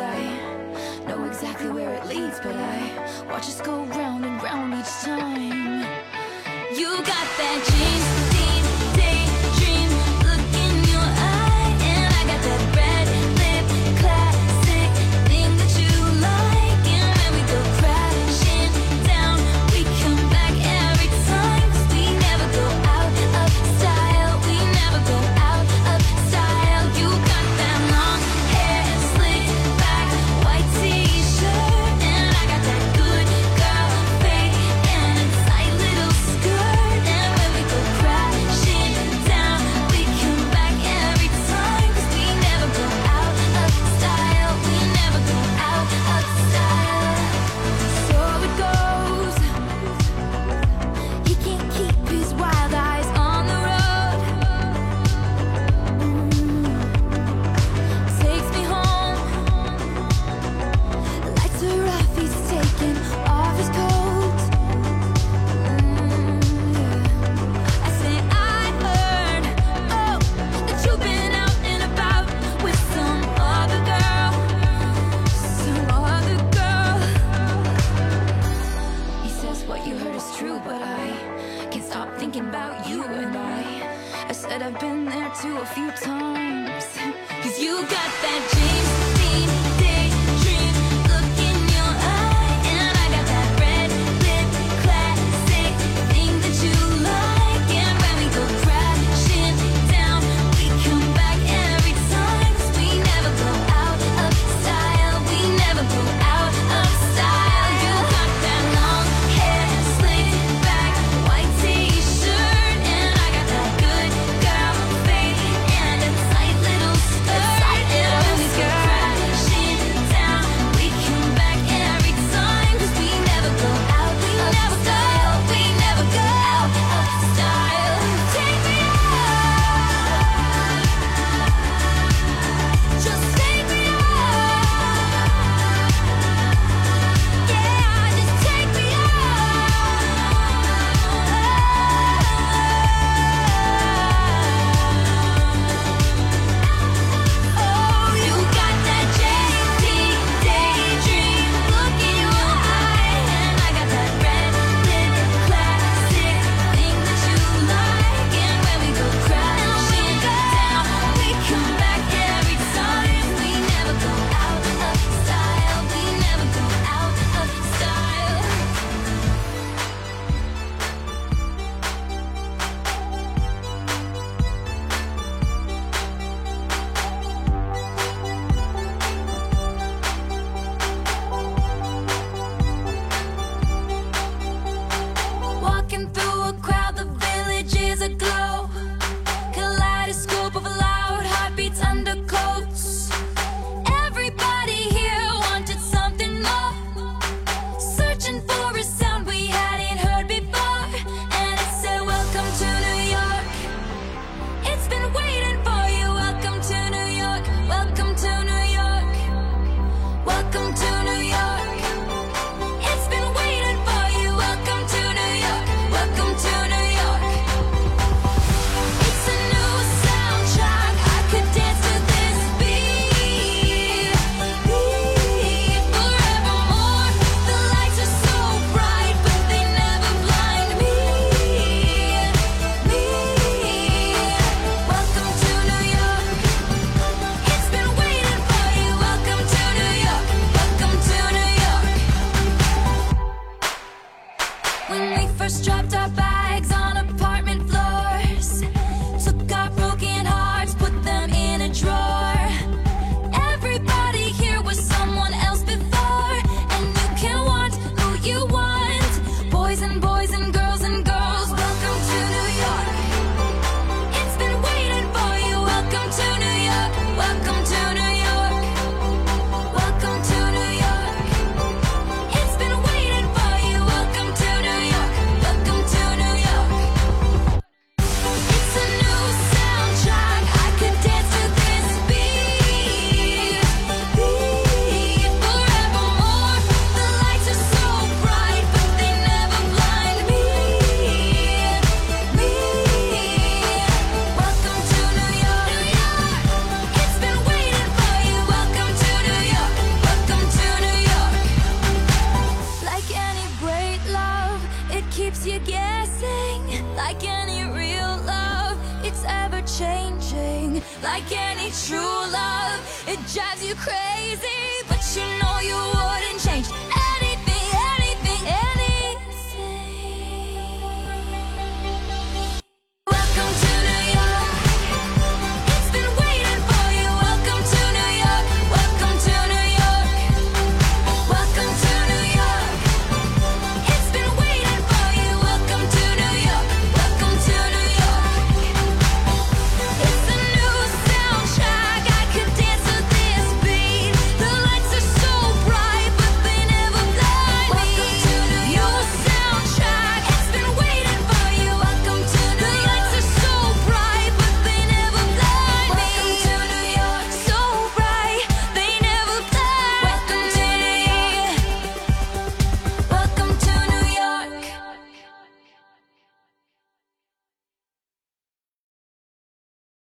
I know exactly where it leads But I watch us go round and round each time. You got that James thinking about you and I. I said I've been there too a few times. Cause you got that James keeps you guessing Like any real love It's ever changing Like any true love. It drives you crazy But you know you wouldn't change.